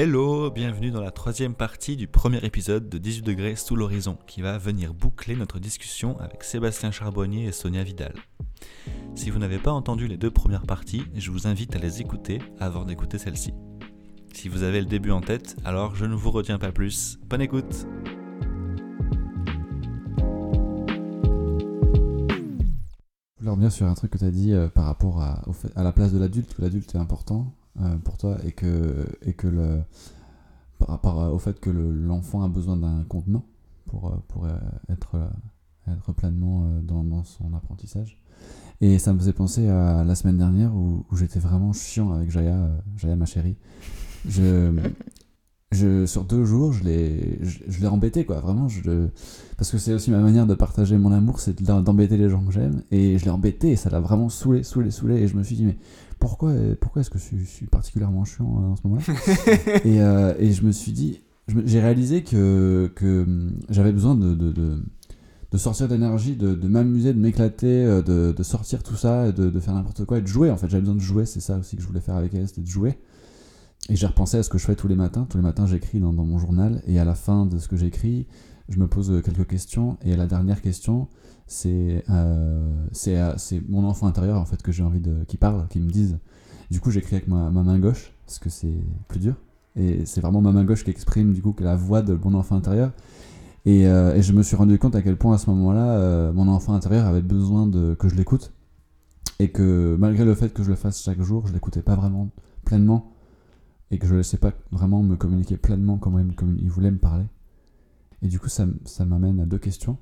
Hello, bienvenue dans la troisième partie du premier épisode de 18 degrés sous l'horizon, qui va venir boucler notre discussion avec Sébastien Charbonnier et Sonia Vidal. Si vous n'avez pas entendu les deux premières parties, je vous invite à les écouter avant d'écouter celle-ci. Si vous avez le début en tête, alors je ne vous retiens pas plus. Bonne écoute Je voulais revenir sur un truc que tu as dit euh, par rapport à, à la place de l'adulte, que l'adulte est important pour toi et que, et que le, par rapport au fait que le- l'enfant a besoin d'un contenant pour, euh, pour euh, être, euh, être pleinement euh, dans, son apprentissage. Et ça me faisait penser à la semaine dernière où, où j'étais vraiment chiant avec Jaya, euh, Jaya ma chérie. Je, je, sur deux jours, je l'ai, je, l'ai embêté, quoi. Vraiment, je, parce que c'est aussi ma manière de partager mon amour, c'est de- d'embêter les gens que j'aime. Et je l'ai embêté et ça l'a vraiment saoulé, saoulé, saoulé. Et je me suis dit, mais pourquoi, pourquoi est-ce que je suis, je suis particulièrement chiant euh, en ce moment-là? Et, euh, et je me suis dit, j'ai réalisé que, que hum, j'avais besoin de, de, de, de sortir d'énergie, de, de m'amuser, de m'éclater, euh, de, sortir tout ça, et de, de faire n'importe quoi et de jouer. En fait, j'avais besoin de jouer, c'est ça aussi que je voulais faire avec elle, c'était de jouer. Et j'ai repensé à ce que je fais tous les matins. Tous les matins, j'écris dans, mon journal. Et à la fin de ce que j'écris, je me pose euh, quelques questions. Et la dernière question, c'est euh, euh, mon enfant intérieur en fait que j'ai envie de qui parle, qui me dise. Du coup, j'écris avec ma, ma main gauche parce que c'est plus dur. Et c'est vraiment ma main gauche qui exprime du coup la voix de mon enfant intérieur. Et, euh, et je me suis rendu compte à quel point à ce moment-là, mon enfant intérieur avait besoin de que je l'écoute. Et que malgré le fait que je le fasse chaque jour, je l'écoutais pas vraiment pleinement. Et que je ne laissais pas vraiment me communiquer pleinement comme il, me communi- il voulait me parler. Et du coup, ça, m'amène à deux questions.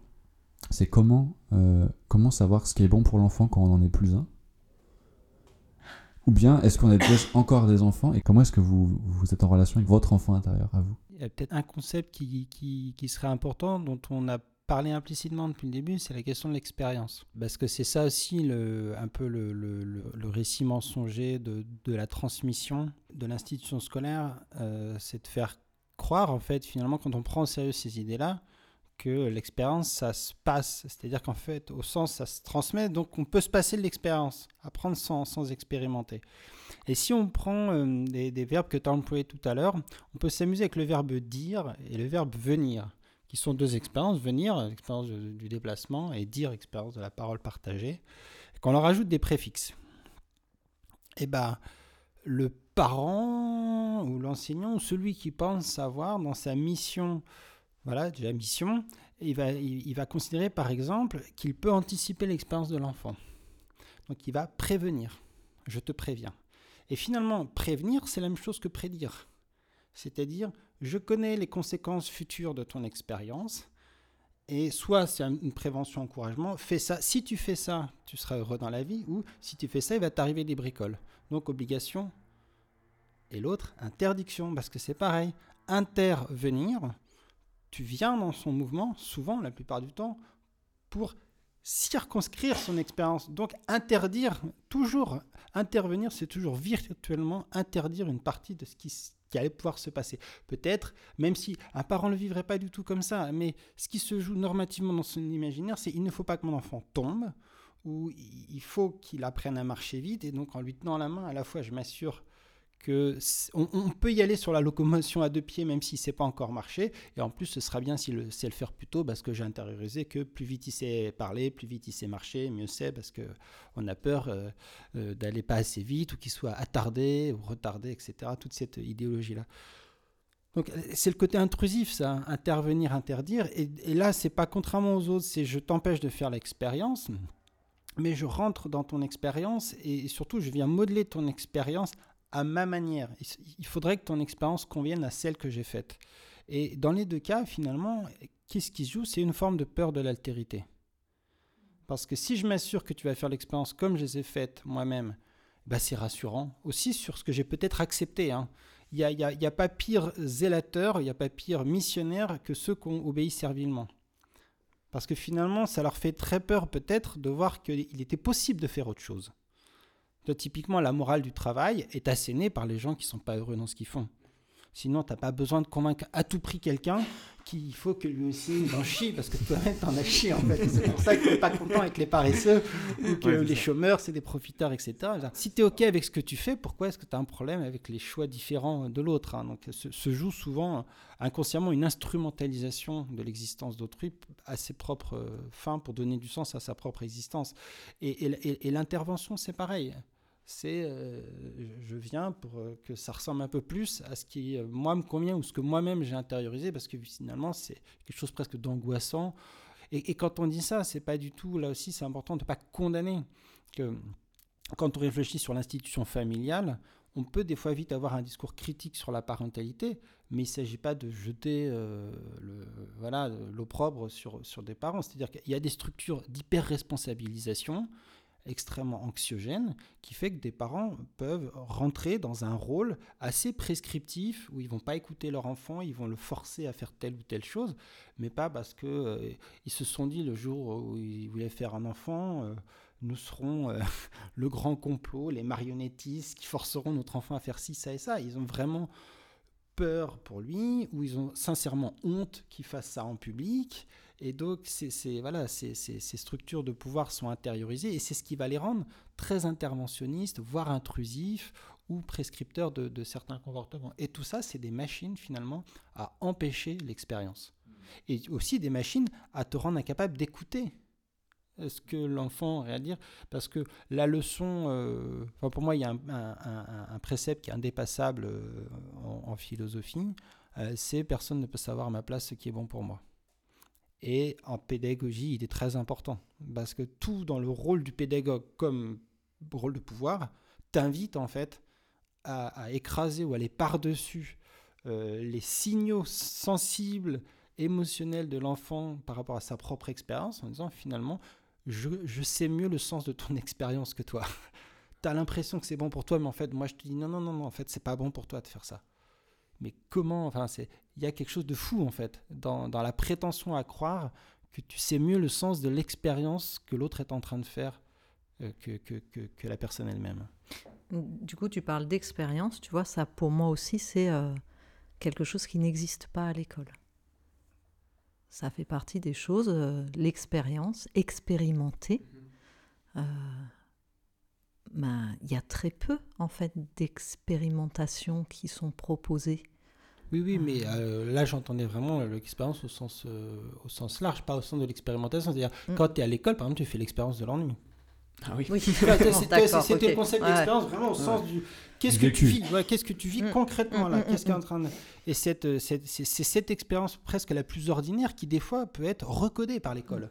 C'est comment, euh, comment savoir ce qui est bon pour l'enfant quand on n'en est plus un? Ou bien, est-ce qu'on est déjà encore des enfants? Et comment est-ce que vous, vous êtes en relation avec votre enfant intérieur à vous? Il y a peut-être un concept qui, qui, qui serait important, dont on a parlé implicitement depuis le début, c'est la question de l'expérience. Parce que c'est ça aussi le, un peu le, le, récit mensonger de, de la transmission de l'institution scolaire, euh, c'est de faire croire, en fait, finalement, quand on prend au sérieux ces idées-là, que l'expérience, ça se passe. C'est-à-dire qu'en fait, au sens, ça se transmet, donc on peut se passer de l'expérience, apprendre sans, sans expérimenter. Et si on prend euh, des, des verbes que tu as employés tout à l'heure, on peut s'amuser avec le verbe dire et le verbe venir, qui sont deux expériences. Venir, l'expérience de- du déplacement, et dire, expérience de la parole partagée. Qu'on leur ajoute des préfixes. Et ben, le parent ou l'enseignant ou celui qui pense savoir dans sa mission, voilà, déjà mission, il va, il, il va considérer par exemple qu'il peut anticiper l'expérience de l'enfant. Donc il va prévenir. Je te préviens. Et finalement, prévenir, c'est la même chose que prédire. C'est-à-dire, je connais les conséquences futures de ton expérience. Et soit c'est un- une prévention, encouragement, fais ça. Si tu fais ça, tu seras heureux dans la vie. Ou si tu fais ça, il va t'arriver des bricoles. Donc obligation. Et l'autre, interdiction. Parce que c'est pareil. Intervenir, tu viens dans son mouvement, souvent, la plupart du temps, pour circonscrire son expérience. Donc interdire, toujours intervenir, c'est toujours virtuellement interdire une partie de ce qui, qui allait pouvoir se passer. Peut-être, même si un parent ne le vivrait pas du tout comme ça, mais ce qui se joue normativement dans son imaginaire, c'est il ne faut pas que mon enfant tombe, ou il faut qu'il apprenne à marcher vite, et donc en lui tenant la main, à la fois je m'assure que on, peut y aller sur la locomotion à deux pieds même si c'est pas encore marché. Et en plus ce sera bien s'il le sait le faire plus tôt parce que j'ai intériorisé que plus vite il sait parler plus vite il sait marcher mieux c'est parce que on a peur euh, euh, d'aller pas assez vite ou qu'il soit attardé ou retardé etc toute cette idéologie là donc c'est le côté intrusif ça intervenir interdire. Et, et là c'est pas contrairement aux autres c'est je t'empêche de faire l'expérience mais je rentre dans ton expérience et surtout je viens modeler ton expérience à ma manière. Il- faudrait que ton expérience convienne à celle que j'ai faite. Et dans les deux cas, finalement, qu'est-ce qui se joue? C'est une forme de peur de l'altérité. Parce que si je m'assure que tu vas faire l'expérience comme je les ai faites moi-même, bah c'est rassurant. Aussi sur ce que j'ai peut-être accepté. hein. Il n'y a, y a- a pas pire zélateur, il n'y a pas pire missionnaire que ceux qui ont obéi servilement. Parce que finalement, ça leur fait très peur peut-être de voir qu'il était possible de faire autre chose. Toi, typiquement, la morale du travail est assénée par les gens qui ne sont pas heureux dans ce qu'ils font. Sinon, tu n'as pas besoin de convaincre à tout prix quelqu'un qu'il faut que lui aussi il en chie, parce que toi-même, t'en as chié, en fait. C'est pour ça que t'es pas content avec les paresseux, ou que les chômeurs, c'est des profiteurs, etc. Si tu es OK avec ce que tu fais, pourquoi est-ce que tu as un problème avec les choix différents de l'autre hein? Donc, se, joue souvent inconsciemment une instrumentalisation de l'existence d'autrui à ses propres euh, fins pour donner du sens à sa propre existence. et, et l'intervention, c'est pareil c'est euh, je viens pour euh, que ça ressemble un peu plus à ce qui euh, moi me convient ou ce que moi-même j'ai intériorisé parce que finalement c'est quelque chose presque d'angoissant. Et, quand on dit ça c'est pas du tout là aussi c'est important de ne pas condamner que quand on réfléchit sur l'institution familiale on peut des fois vite avoir un discours critique sur la parentalité mais il ne s'agit pas de jeter voilà l'opprobre sur, sur des parents. C'est-à-dire qu'il y a des structures d'hyper-responsabilisation extrêmement anxiogène qui fait que des parents peuvent rentrer dans un rôle assez prescriptif où ils vont pas écouter leur enfant, ils vont le forcer à faire telle ou telle chose, mais pas parce que euh, ils se sont dit le jour où ils voulaient faire un enfant, euh, nous serons euh, le grand complot, les marionnettistes qui forceront notre enfant à faire ci, ça et ça. Ils ont vraiment peur pour lui, ou ils ont sincèrement honte qu'il fasse ça en public. Et donc, c'est, voilà, ces, structures de pouvoir sont intériorisées et c'est ce qui va les rendre très interventionnistes, voire intrusifs ou prescripteurs de, certains comportements. Et tout ça, c'est des machines finalement à empêcher l'expérience. Et aussi des machines à te rendre incapable d'écouter ce que l'enfant a à dire. Parce que la leçon, euh, pour moi, il y a un, précepte qui est indépassable euh, en, philosophie, euh, c'est personne ne peut savoir à ma place ce qui est bon pour moi. Et en pédagogie, il est très important. Parce que tout dans le rôle du pédagogue comme rôle de pouvoir t'invite en fait à, écraser ou aller par-dessus euh, les signaux sensibles, émotionnels de l'enfant par rapport à sa propre expérience en disant finalement, je, je sais mieux le sens de ton expérience que toi. tu as l'impression que c'est bon pour toi, mais en fait, moi je te dis non, non, non, non, en fait, c'est pas bon pour toi de faire ça mais comment Enfin, c'est il y a quelque chose de fou en fait dans, dans, la prétention à croire que tu sais mieux le sens de l'expérience que l'autre est en train de faire euh, que, que, que, la personne elle-même. Du coup, tu parles d'expérience, tu vois, ça pour moi aussi c'est euh, quelque chose qui n'existe pas à l'école. Ça fait partie des choses, euh, l'expérience, expérimenter. Mm-hmm. Ben, il y a très peu en fait d'expérimentations qui sont proposées. Oui, oui, mais euh, là j'entendais vraiment l'expérience au sens, euh, au sens large, pas au sens de l'expérimentation. C'est-à-dire, mm. quand tu es à l'école, par exemple, tu fais l'expérience de l'ennui. Ah oui. oui. C'était le concept d'expérience vraiment au sens du qu'est-ce que, tu vis, qu'est-ce que tu vis concrètement là, mm, qu'est-ce qui est en train de... Et cette, cette c'est cette expérience presque la plus ordinaire qui des fois peut être recodée par l'école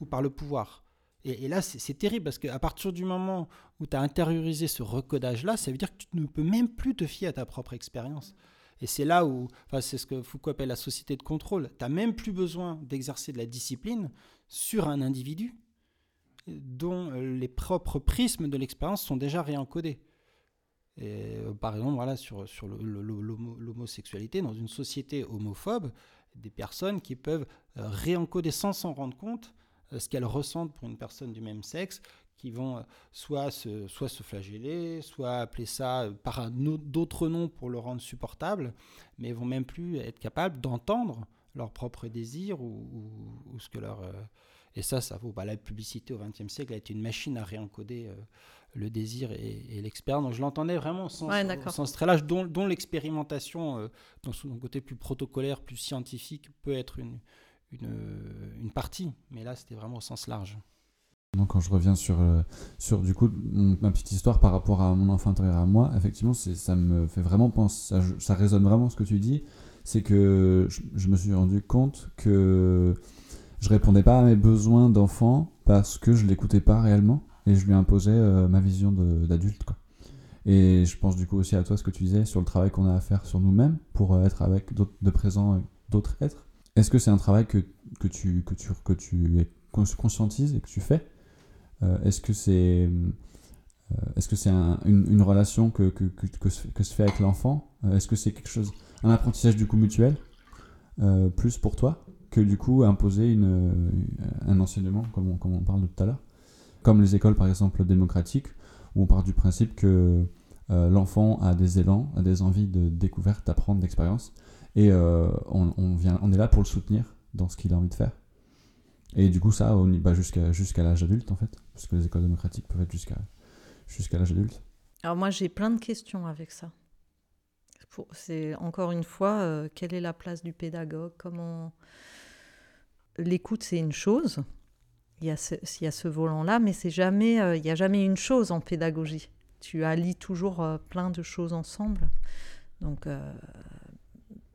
ou par le pouvoir. Et, là, c'est terrible parce qu'à partir du moment où tu as intériorisé ce recodage-là, ça veut dire que tu ne peux même plus te fier à ta propre expérience. Et c'est là où, enfin, c'est ce que Foucault appelle la société de contrôle. Tu n'as même plus besoin d'exercer de la discipline sur un individu dont euh, les propres prismes de l'expérience sont déjà réencodés. Euh, par exemple, voilà, sur, sur l'homosexualité, dans une société homophobe, des personnes qui peuvent euh, réencoder sans s'en rendre compte ce qu'elles ressentent pour une personne du même sexe, qui vont euh, soit se, soit se flageller, soit appeler ça euh, par d'autres noms pour le rendre supportable, mais vont même plus être capables d'entendre leurs propres désirs ou, ce que leur... et ça, ça vaut. Bah, la publicité au XXe siècle a été une machine à réencoder le désir et, l'expérience. Donc je l'entendais vraiment sans, sens, très large, dont, dont l'expérimentation, dans son côté plus protocolaire, plus scientifique, peut être une, une, partie, mais là c'était vraiment au sens large. Quand je reviens sur, euh, sur du coup ma petite histoire par rapport à mon enfant intérieur à moi, effectivement ça me fait vraiment penser, ça, résonne vraiment ce que tu dis, c'est que je, me suis rendu compte que je répondais pas à mes besoins d'enfant parce que je l'écoutais pas réellement et je lui imposais euh, ma vision d'adulte. Et je pense du coup aussi à toi ce que tu disais sur le travail qu'on a à faire sur nous-mêmes pour euh, être avec de présent d'autres êtres. Est-ce que c'est un travail que, que, tu, que, tu, que tu conscientises et que tu fais? Est-ce que c'est euh, est-ce que c'est une, relation que, que, que, se fait avec l'enfant? Euh, Est-ce que c'est quelque chose, un apprentissage du coup mutuel, plus pour toi, que du coup imposer une, un enseignement, comme on, comme on parle tout à l'heure? Comme les écoles par exemple démocratiques, où on part du principe que euh, l'enfant a des élans, a des envies de découverte, d'apprendre, d'expérience. Et euh, on, on vient, on est là pour le soutenir dans ce qu'il a envie de faire. Et du coup, ça, on y va jusqu'à l'âge adulte, en fait. Parce que les écoles démocratiques peuvent être jusqu'à jusqu'à l'âge adulte. Alors moi, j'ai plein de questions avec ça. C'est encore une fois, euh, quelle est la place du pédagogue? Comment l'écoute, c'est une chose. Il y a ce, ce volant-là, mais c'est jamais, euh, il n'y a jamais une chose en pédagogie. Tu allies toujours euh, plein de choses ensemble. Donc,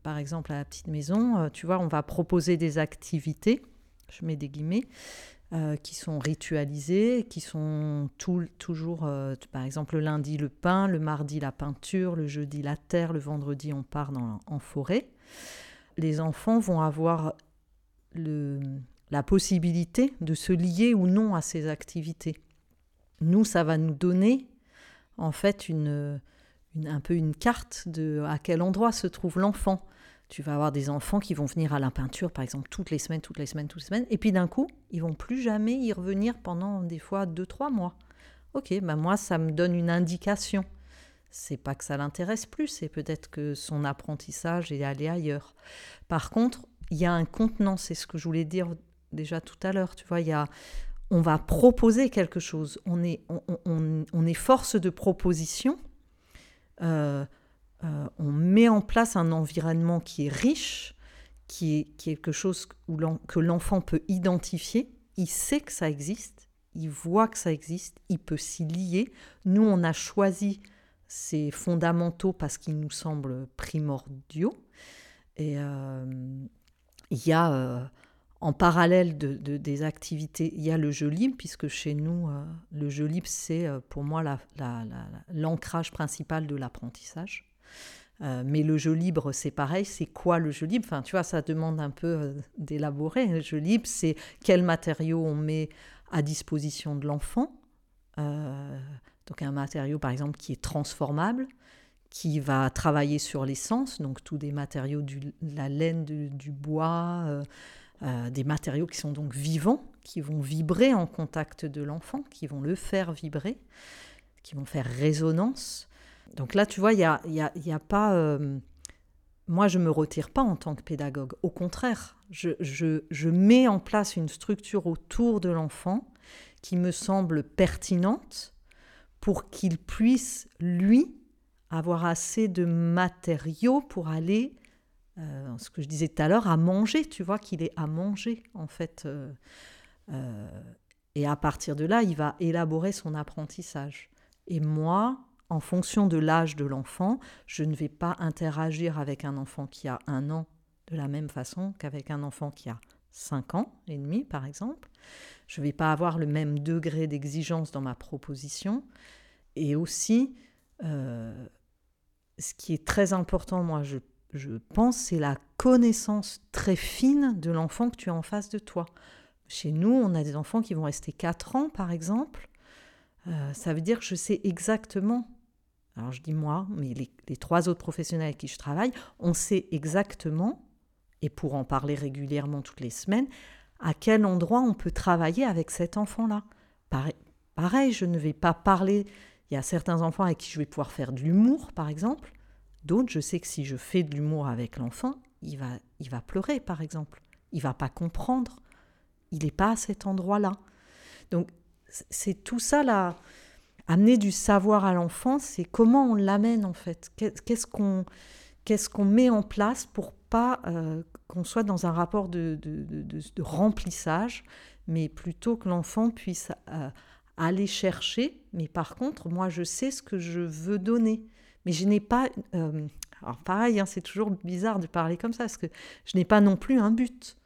par exemple, à la petite maison, tu vois, on va proposer des activités, je mets des guillemets, euh, qui sont ritualisées, qui sont tout- toujours, euh, par exemple, le lundi le pain, le mardi la peinture, le jeudi la terre, le vendredi on part dans, en forêt. Les enfants vont avoir le, la possibilité de se lier ou non à ces activités. Nous, ça va nous donner en fait une- un peu une carte de à quel endroit se trouve l'enfant. Tu vas avoir des enfants qui vont venir à la peinture, par exemple, toutes les semaines, toutes les semaines, toutes les semaines, et puis d'un coup, ils vont plus jamais y revenir pendant des fois deux, trois mois. Ok, ben moi, ça me donne une indication. C'est pas que ça l'intéresse plus, c'est peut-être que son apprentissage est allé ailleurs. Par contre, il y a un contenant, c'est ce que je voulais dire déjà tout à l'heure. Tu vois, il on va proposer quelque chose. On est, on, on- on est force de proposition. Euh, euh, on met en place un environnement qui est riche, qui est quelque chose où que l'enfant peut identifier. Il sait que ça existe, il voit que ça existe, il peut s'y lier. Nous, on a choisi ces fondamentaux parce qu'ils nous semblent primordiaux. Et euh, il y a, euh, en parallèle de, de- des activités, il y a le jeu libre, puisque chez nous, le jeu libre, c'est pour moi la- la- la- l'ancrage principal de l'apprentissage. Euh, mais le jeu libre, c'est pareil. C'est quoi le jeu libre? Enfin, tu vois, ça demande un peu euh, d'élaborer. Le jeu libre, c'est quels matériaux on met à disposition de l'enfant. Euh, donc un matériau, par exemple, qui est transformable, qui va travailler sur les sens, donc tous des matériaux, du, la laine, du, du bois, des matériaux qui sont donc vivants, qui vont vibrer en contact de l'enfant, qui vont le faire vibrer, qui vont faire résonance. Donc là, tu vois, il n'y a, y a, y a pas... euh, moi, je ne me retire pas en tant que pédagogue. Au contraire, je, je- je mets en place une structure autour de l'enfant qui me semble pertinente pour qu'il puisse, lui, avoir assez de matériaux pour aller, euh, ce que je disais tout à l'heure, à manger, tu vois, qu'il est à manger, en fait. euh, et à partir de là, il va élaborer son apprentissage. Et moi, en fonction de l'âge de l'enfant, je ne vais pas interagir avec un enfant qui a un an de la même façon qu'avec un enfant qui a 5 ans et demi, par exemple. Je ne vais pas avoir le même degré d'exigence dans ma proposition. Et aussi, euh, ce qui est très important, moi, je, je pense, c'est la connaissance très fine de l'enfant que tu as en face de toi. Chez nous, on a des enfants qui vont rester 4 ans, par exemple. Euh, ça veut dire que je sais exactement, alors je dis moi, mais les, trois autres professionnels avec qui je travaille, on sait exactement, et pour en parler régulièrement toutes les semaines, à quel endroit on peut travailler avec cet enfant-là. Pareil, pareil, je ne vais pas parler, il y a certains enfants avec qui je vais pouvoir faire de l'humour, par exemple. D'autres, je sais que si je fais de l'humour avec l'enfant, il va, il va pleurer, par exemple. Il va pas comprendre. Il n'est pas à cet endroit-là. Donc, c'est tout ça là. Amener du savoir à l'enfant, c'est comment on l'amène en fait. Qu'est-ce qu'on qu'est-ce qu'on met en place pour pas euh, qu'on soit dans un rapport de, de, remplissage, mais plutôt que l'enfant puisse euh, aller chercher. Mais par contre, moi, je sais ce que je veux donner. Mais je n'ai pas... Euh, alors pareil, hein, c'est toujours bizarre de parler comme ça, parce que je n'ai pas non plus un but.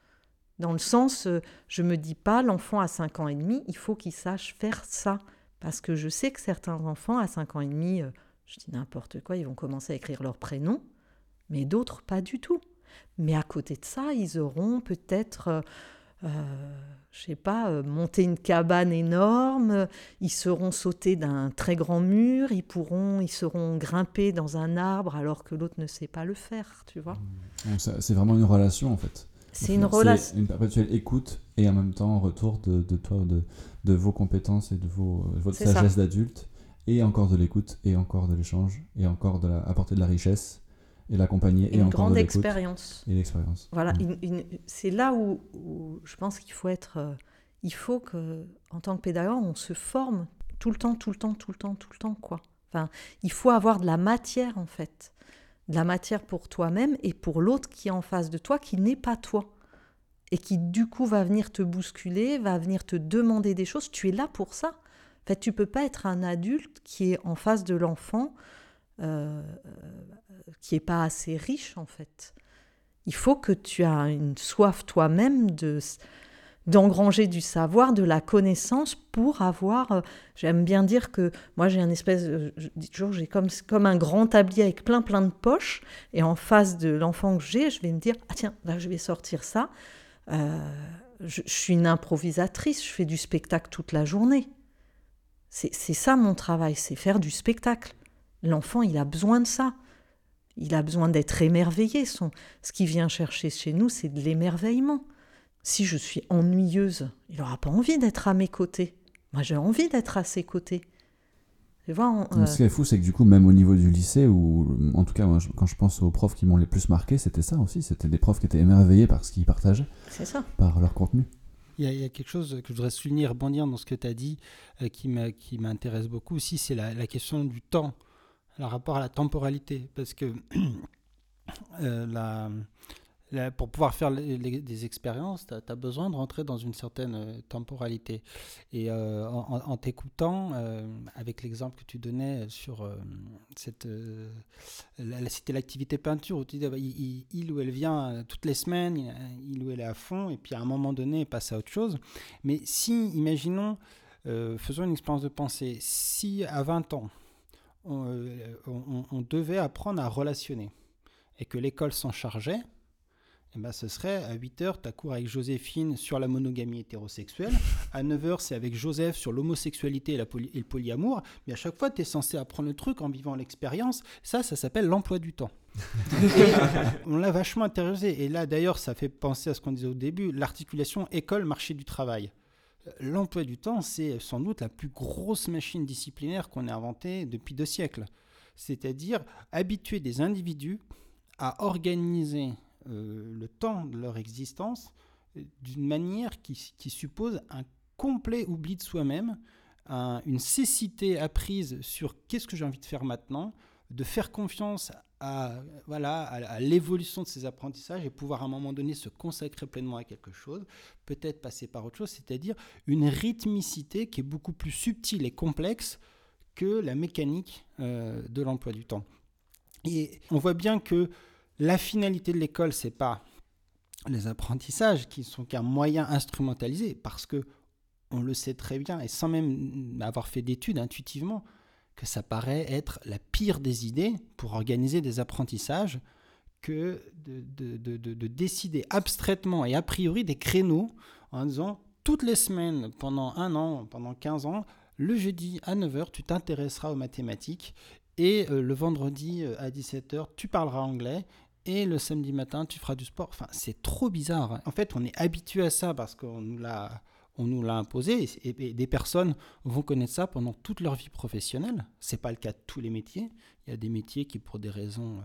Dans le sens, je me dis pas, l'enfant à 5 ans et demi, il faut qu'il sache faire ça. Parce que je sais que certains enfants à 5 ans et demi, euh, je dis n'importe quoi, ils vont commencer à écrire leur prénom, mais d'autres pas du tout. Mais à côté de ça, ils auront peut-être, euh, euh, je sais pas, euh, monté une cabane énorme, ils seront sautés d'un très grand mur, ils pourront, ils seront grimpés dans un arbre alors que l'autre ne sait pas le faire, tu vois. Ça- C'est vraiment une relation en fait. C'est une relation. Une perpétuelle écoute et en même temps retour de, de toi, de, de vos compétences et de vos, votre C'est ça. sagesse d'adulte et encore de l'écoute, et encore de l'échange, et encore de la, apporter de la richesse, et l'accompagner, et, une encore grande de expérience. Et l'expérience. Voilà, Mm. une- une- c'est là où, où je pense qu'il faut être. euh, il faut que, en tant que pédagogue, on se forme tout le temps, tout le temps, tout le temps, tout le temps, quoi. Enfin, il faut avoir de la matière, en fait. De la matière pour toi-même et pour l'autre qui est en face de toi, qui n'est pas toi. Et qui, du coup, va venir te bousculer, va venir te demander des choses. Tu es là pour ça. En fait, tu peux pas être un adulte qui est en face de l'enfant, euh, qui est pas assez riche, en fait. Il faut que tu as une soif toi-même de d'engranger du savoir, de la connaissance pour avoir. euh, J'aime bien dire que moi j'ai un espèce, de- je dis toujours j'ai comme comme un grand tablier avec plein plein de poches et en face de l'enfant que j'ai, je vais me dire ah tiens là je vais sortir ça. Euh, je, suis une improvisatrice, je fais du spectacle toute la journée. C'est c'est ça mon travail, c'est faire du spectacle. L'enfant il a besoin de ça. Il a besoin d'être émerveillé. Son, ce qu'il vient chercher chez nous, c'est de l'émerveillement. Si je suis ennuyeuse, il n'aura pas envie d'être à mes côtés. Moi, j'ai envie d'être à ses côtés. Tu vois, on- euh, Ce qui est fou, c'est que du coup, même au niveau du lycée, ou en tout cas, moi, je- quand je pense aux profs qui m'ont les plus marqué, c'était ça aussi. C'était des profs qui étaient émerveillés par ce qu'ils partageaient, ça. par leur contenu. Il y, a, il y a quelque chose que je voudrais souligner, rebondir dans ce que tu as dit, euh, qui m'intéresse beaucoup aussi, c'est la, la question du temps, le rapport à la temporalité. Parce que euh, la- pour pouvoir faire des expériences, tu as, besoin de rentrer dans une certaine euh, temporalité. Et euh, en, t'écoutant, euh, avec l'exemple que tu donnais sur euh, cette. la- c'était l'activité peinture où tu dis, ah bah, il, ou elle vient toutes les semaines, il, ou elle est à fond, et puis à un moment donné, elle passe à autre chose. Mais si, imaginons, faisons une expérience de pensée, si à 20 ans, on devait apprendre à relationner, et que l'école s'en chargeait, eh ben, ce serait à 8h, tu as cours avec Joséphine sur la monogamie hétérosexuelle. À 9h, c'est avec Joseph sur l'homosexualité et, la poly- et le polyamour. Mais à chaque fois, tu es censé apprendre le truc en vivant l'expérience. Ça, ça s'appelle l'emploi du temps. On l'a vachement intériorisé. Et là, d'ailleurs, ça fait penser à ce qu'on disait au début l'articulation école-marché du travail. L'emploi du temps, c'est sans doute la plus grosse machine disciplinaire qu'on ait inventée depuis deux siècles. C'est-à-dire habituer des individus à organiser le temps de leur existence euh, d'une manière qui, suppose un complet oubli de soi-même, un- une cécité apprise sur qu'est-ce que j'ai envie de faire maintenant, de faire confiance à, voilà, à l'évolution de ces apprentissages et pouvoir à un moment donné se consacrer pleinement à quelque chose, peut-être passer par autre chose, c'est-à-dire une rythmicité qui est beaucoup plus subtile et complexe que la mécanique euh, de l'emploi du temps. Et on voit bien que la finalité de l'école, c'est pas les apprentissages qui sont qu'un moyen instrumentalisé, parce que on le sait très bien, et sans même avoir fait d'études intuitivement, que ça paraît être la pire des idées pour organiser des apprentissages que de, de- de- de- de décider abstraitement et a priori des créneaux en disant toutes les semaines, pendant un an, pendant 15 ans, le jeudi à 9h, tu t'intéresseras aux mathématiques et euh, le vendredi euh, à 17h, tu parleras anglais et le samedi matin, tu feras du sport. Enfin, c'est trop bizarre. En fait, on est habitué à ça parce qu'on nous l'a, on nous l'a imposé et, et des personnes vont connaître ça pendant toute leur vie professionnelle. C'est pas le cas de tous les métiers. Il y a des métiers qui, pour des raisons euh,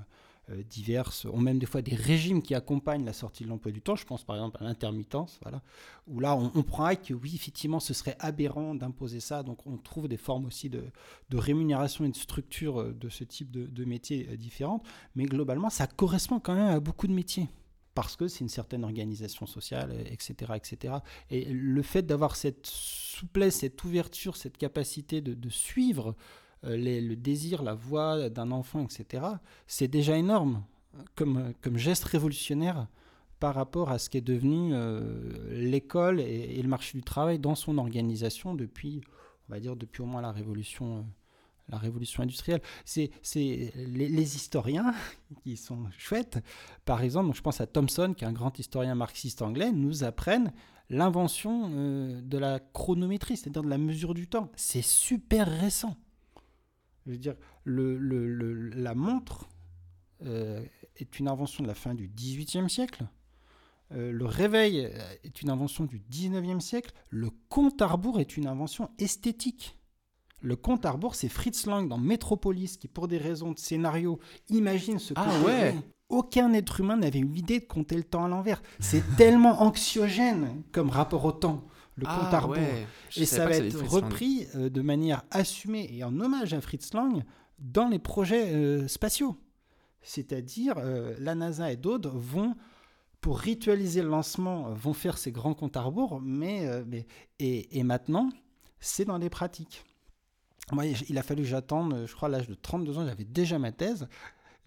diverses, ont même des fois des régimes qui accompagnent la sortie de l'emploi du temps. Je pense par exemple à l'intermittence, voilà, où là, on, on prend que oui, effectivement, ce serait aberrant d'imposer ça. Donc, on trouve des formes aussi de, de rémunération et de structure euh, de ce type de, de métiers euh, différentes. Mais globalement, ça correspond quand même à beaucoup de métiers parce que c'est une certaine organisation sociale, etc. etc. Et le fait d'avoir cette souplesse, cette ouverture, cette capacité de, de suivre euh, les- le désir, la voix d'un enfant, etc., c'est déjà énorme comme, geste révolutionnaire par rapport à ce qui est devenu euh, l'école et, le marché du travail dans son organisation depuis, on va dire, depuis au moins la révolution, euh, industrielle. C'est les, historiens qui sont chouettes, par exemple, je pense à Thomson, qui est un grand historien marxiste anglais, nous apprennent l'invention euh, de la chronométrie, c'est-à-dire de la mesure du temps. C'est super récent. Je veux dire, le, le- le- la montre euh, est une invention de la fin du XVIIIe siècle. Euh, le réveil euh, est une invention du XIXe siècle. Le compte à rebours est une invention esthétique. Le compte à rebours, c'est Fritz Lang dans Metropolis qui, pour des raisons de scénario, imagine ce Ah côté- ouais. Aucun être humain n'avait eu l'idée de compter le temps à l'envers. C'est tellement anxiogène comme rapport au temps, le compte à Ah rebours. ouais. Et ça va être repris euh, de manière assumée et en hommage à Fritz Lang dans les projets euh, spatiaux. C'est-à-dire, euh, la NASA et d'autres vont, pour ritualiser le lancement, vont faire ces grands comptes à rebours, mais, mais- et, et maintenant, c'est dans les pratiques. Moi, il a fallu que j'attende, je crois, l'âge de 32 ans, j'avais déjà ma thèse.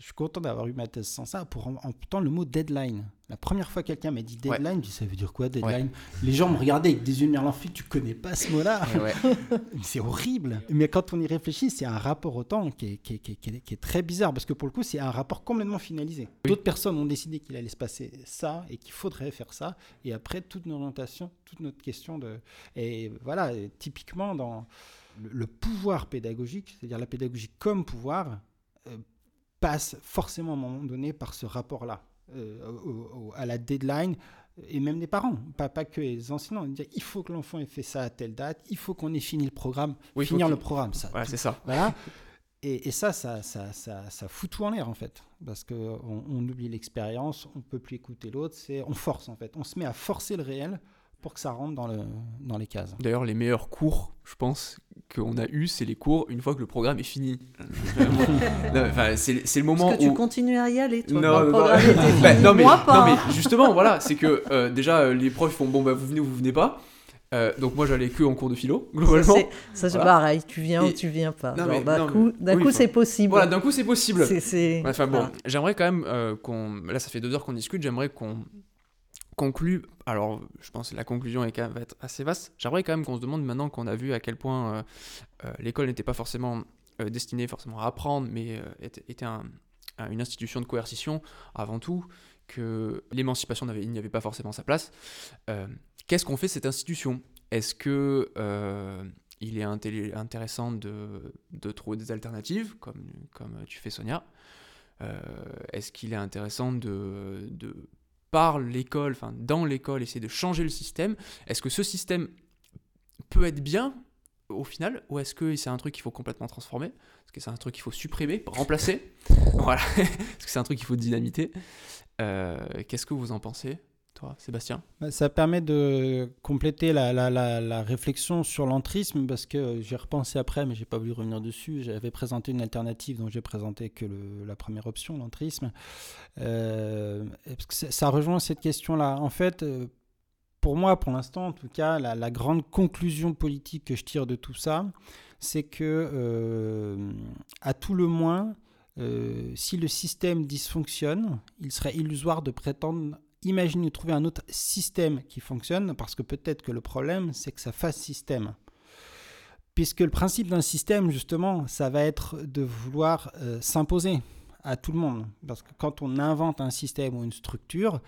Je suis content d'avoir eu ma thèse sans ça, pour en- entendre le mot deadline. La première fois que quelqu'un m'a dit Ouais. deadline, je dis ça veut dire quoi deadline? Les gens me regardaient avec des yeux de merlan tu connais pas ce mot-là Ouais, ouais. c'est horrible. Mais quand on y réfléchit, c'est un rapport au temps qui est, qui est- qui est- qui est- qui est très bizarre parce que pour le coup, c'est un rapport complètement finalisé. D'autres personnes ont décidé qu'il allait se passer ça et qu'il faudrait faire ça. Et après, toute notre orientation, toute notre question de. Et voilà, typiquement dans le, le pouvoir pédagogique, c'est-à-dire la pédagogie comme pouvoir, euh, passe forcément à un moment donné par ce rapport-là, euh, au- au- à la deadline, et même des parents, pas, pas que les enseignants. Dire, il faut que l'enfant ait fait ça à telle date, il faut qu'on ait fini le programme, Oui, finir le programme, ça. Voilà, c'est ça. Voilà. Et, et ça, ça, ça, ça, ça fout tout en l'air, en fait. Parce qu'on on oublie l'expérience, on peut plus écouter l'autre, c'est on force, en fait. On se met à forcer le réel pour que ça rentre dans, le, dans les cases. D'ailleurs, les meilleurs cours, je pense, qu'on a eu, c'est les cours une fois que le programme est fini. C'est c'est le moment Est-ce que tu où. continues à y aller, toi, Non, non, Bah, non, mais, Moi, pas. non, mais justement, voilà, c'est que euh, déjà, euh, les profs font bon, bah vous venez ou vous venez pas. Euh, donc moi, j'allais que en cours de philo, globalement. c'est- Ça, c'est Voilà. pareil, tu viens Et- ou tu viens pas. D'un coup, d'un oui, coup c'est possible. Voilà, d'un coup, c'est possible. Enfin bon, j'aimerais quand même euh, qu'on. Là, ça fait deux heures qu'on discute. J'aimerais qu'on Alors, je pense que la conclusion va être assez vaste. J'aimerais quand même qu'on se demande maintenant qu'on a vu à quel point euh, euh, l'école n'était pas forcément euh, destinée forcément à apprendre, mais était, était un- un- une institution de coercition avant tout, que l'émancipation n'y avait pas forcément sa place. Qu'est-ce qu'on fait cette institution? Est-ce que il est intéressant de, de trouver des alternatives, comme, comme tu fais Sonia? Est-ce qu'il est intéressant de, de par l'école, enfin dans l'école, essayer de changer le système Est-ce que ce système peut être bien au final ou est-ce que c'est un truc qu'il faut complètement transformer? Est-ce que c'est un truc qu'il faut supprimer, remplacer? Voilà. Est-ce que c'est un truc qu'il faut dynamiter? Euh, Qu'est-ce que vous en pensez, toi, Sébastien Bah, Ça permet de compléter la, réflexion sur l'entrisme parce que j'ai repensé après, mais j'ai pas voulu revenir dessus. J'avais présenté une alternative, donc j'ai présenté que la première option, l'entrisme. Euh, ça- rejoint cette question-là. En fait, euh, pour moi, pour l'instant, en tout cas, la, grande conclusion politique que je tire de tout ça, c'est que, euh, à tout le moins, euh, si le système dysfonctionne, il serait illusoire de prétendre imaginer trouver un autre système qui fonctionne, parce que peut-être que le problème, c'est que ça fasse système. Puisque le principe d'un système, justement, ça va être de vouloir euh, s'imposer à tout le monde. Parce que quand on invente un système ou une structure,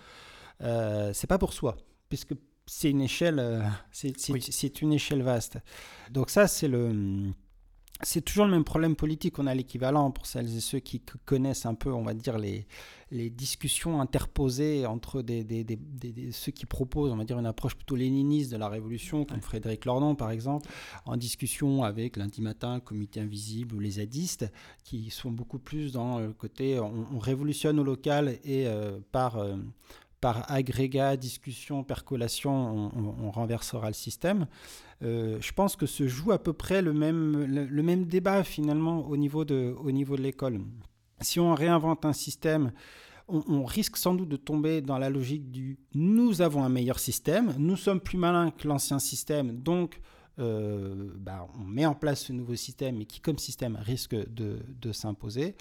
euh, c'est pas pour soi, puisque c'est une échelle, euh, c'est Oui. une échelle vaste. Donc ça, c'est le, c'est toujours le même problème politique. On a l'équivalent pour celles et ceux qui connaissent un peu, on va dire les les discussions interposées entre des, des- des- ceux qui proposent, on va dire, une approche plutôt léniniste de la Révolution, comme Frédéric Lordon, par exemple, en discussion avec lundi matin, le Comité Invisible ou les zadistes, qui sont beaucoup plus dans le côté on, on révolutionne au local et euh, par, euh, par agrégat, discussion, percolation, on, renversera le système. Euh, je pense que se joue à peu près le même, le, même débat finalement au niveau de, de l'école. Si on réinvente un système, on, on risque sans doute de tomber dans la logique du nous avons un meilleur système, nous sommes plus malins que l'ancien système, donc euh, bah, on met en place ce nouveau système et qui comme système risque de, de s'imposer.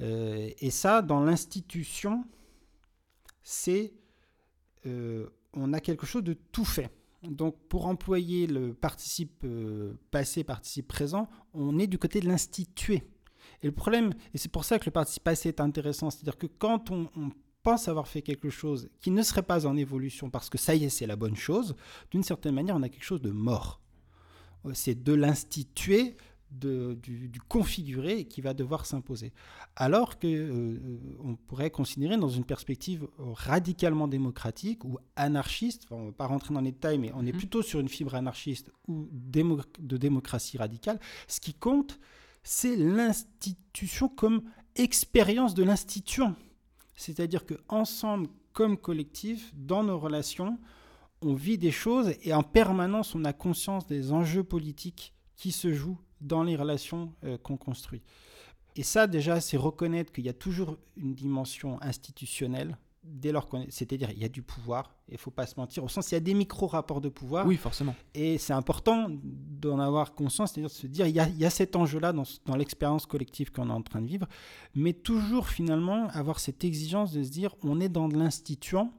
Euh, et ça, dans l'institution, c'est euh, on a quelque chose de tout fait. Donc pour employer le participe euh, passé, participe présent, on est du côté de l'institué. Et le problème, et c'est pour ça que le participe passé est intéressant, c'est-à-dire que quand on, on pense avoir fait quelque chose qui ne serait pas en évolution parce que ça y est, c'est la bonne chose, d'une certaine manière, on a quelque chose de mort. Euh, C'est de l'instituer de, du, du, configuré qui va devoir s'imposer. Alors que euh, on pourrait considérer dans une perspective radicalement démocratique ou anarchiste, on ne va pas rentrer dans les détails, mais on est mhm. plutôt sur une fibre anarchiste ou de démocratie radicale, ce qui compte, c'est l'institution comme expérience de l'institution. C'est-à-dire que ensemble, comme collectif, dans nos relations, on vit des choses et en permanence, on a conscience des enjeux politiques qui se jouent dans les relations euh, qu'on construit. Et ça, déjà, c'est reconnaître qu'il y a toujours une dimension institutionnelle, dès lors qu'on c'est-à-dire il y a du pouvoir, il ne faut pas se mentir, au sens il y a des micro-rapports de pouvoir. Oui, forcément. Et c'est important d'en avoir conscience, c'est-à-dire de se dire, il y a, il y a cet enjeu-là dans, dans l'expérience collective qu'on est en train de vivre, mais toujours finalement avoir cette exigence de se dire, on est dans de l'instituant,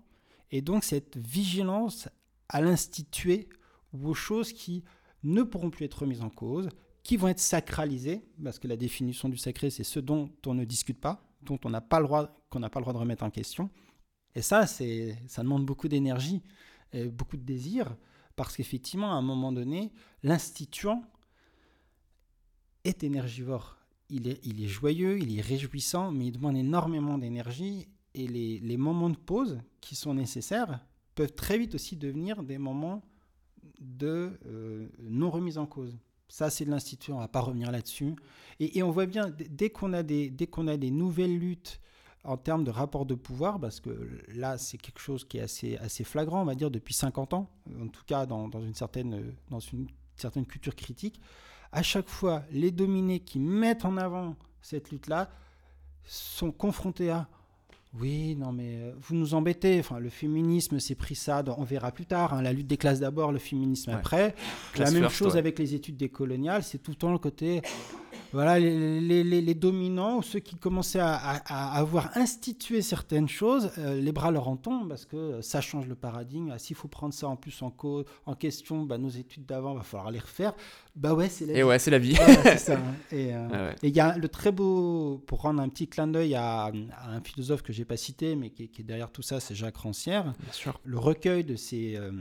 et donc cette vigilance à l'instituer aux choses qui ne pourront plus être remises en cause, qui vont être sacralisées, parce que la définition du sacré, c'est ce dont on ne discute pas, dont on n'a pas le droit, qu'on n'a pas le droit de remettre en question. Et ça, c'est, ça demande beaucoup d'énergie, et beaucoup de désir, parce qu'effectivement, à un moment donné, l'instituant est énergivore. Il est, il est joyeux, il est réjouissant, mais il demande énormément d'énergie. Et les, les moments de pause qui sont nécessaires peuvent très vite aussi devenir des moments de euh, non remise en cause. Ça, c'est de l'institut, on ne va pas revenir là-dessus. Et, on voit bien, dès qu'on a, des, a des nouvelles luttes en termes de rapport de pouvoir, parce que là, c'est quelque chose qui est assez, assez flagrant, on va dire, depuis 50 ans, en tout cas dans, dans, une, certaine, dans une certaine culture critique, à chaque fois, les dominés qui mettent en avant cette lutte-là sont confrontés à oui, non, mais euh, vous nous embêtez. Enfin, le féminisme s'est pris ça. on verra plus tard. Hein, la lutte des classes d'abord, le féminisme après. la même chose avec les études décoloniales. C'est tout le temps le côté voilà, les, dominants ou ceux qui commençaient à, avoir institué certaines choses, euh, les bras leur en tombent parce que ça change le paradigme. Ah, s'il faut prendre ça en plus en, en question, bah, nos études d'avant, va falloir les refaire. Bah ouais, c'est la vie. Et ouais, c'est la vie. ça. Hein. Euh, et il y a le très beau, pour rendre un petit clin d'œil à, un philosophe que j'ai pas cité, mais qui, est derrière tout ça, c'est Jacques Rancière. Bien sûr. Le recueil de ces euh,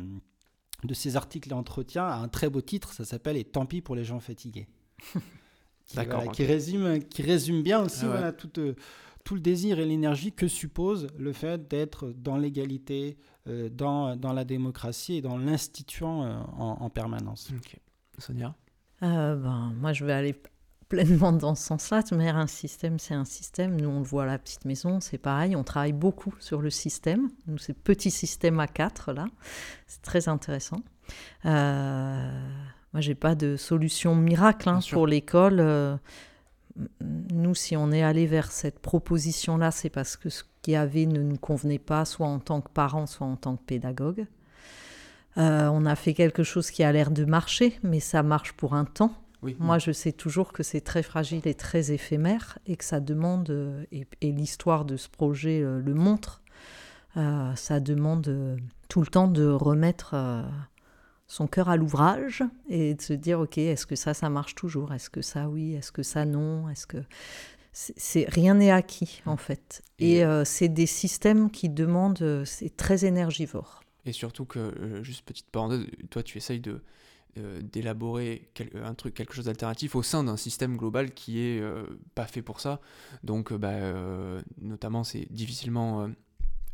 de ces articles et entretiens a un très beau titre, ça s'appelle Et tant pis pour les gens fatigués. qui, résume, qui résume bien aussi ah tout, euh, tout, le désir et l'énergie que suppose le fait d'être dans l'égalité, euh, dans, dans, la démocratie et dans l'instituant euh, en, permanence. Sonia? Ben, Moi, je vais aller pleinement dans ce sens-là. Mais un système, c'est un système. Nous, on le voit à la petite maison, c'est pareil. On travaille beaucoup sur le système. Nous, c'est petit système à quatre, là. C'est très intéressant. Euh, moi, j'ai pas de solution miracle hein, pour l'école. Euh, nous, si on est allé vers cette proposition-là, c'est parce que ce qu'il y avait ne nous convenait pas, soit en tant que parent, soit en tant que pédagogue. Euh, on a fait quelque chose qui a l'air de marcher, mais ça marche pour un temps. Moi, je sais toujours que c'est très fragile et très éphémère et que ça demande, euh, et, l'histoire de ce projet le montre, ça demande tout le temps de remettre son cœur à l'ouvrage et de se dire ok est-ce que ça ça marche toujours? Est-ce que ça oui? Est-ce que ça non? Est-ce que c'est rien n'est acquis en fait. Et, euh, c'est des systèmes qui demandent euh, c'est très énergivore et surtout que euh, juste petite parenthèse toi tu essayes de d'élaborer un truc quelque chose d'alternatif au sein d'un système global qui est pas fait pour ça donc bah, notamment c'est difficilement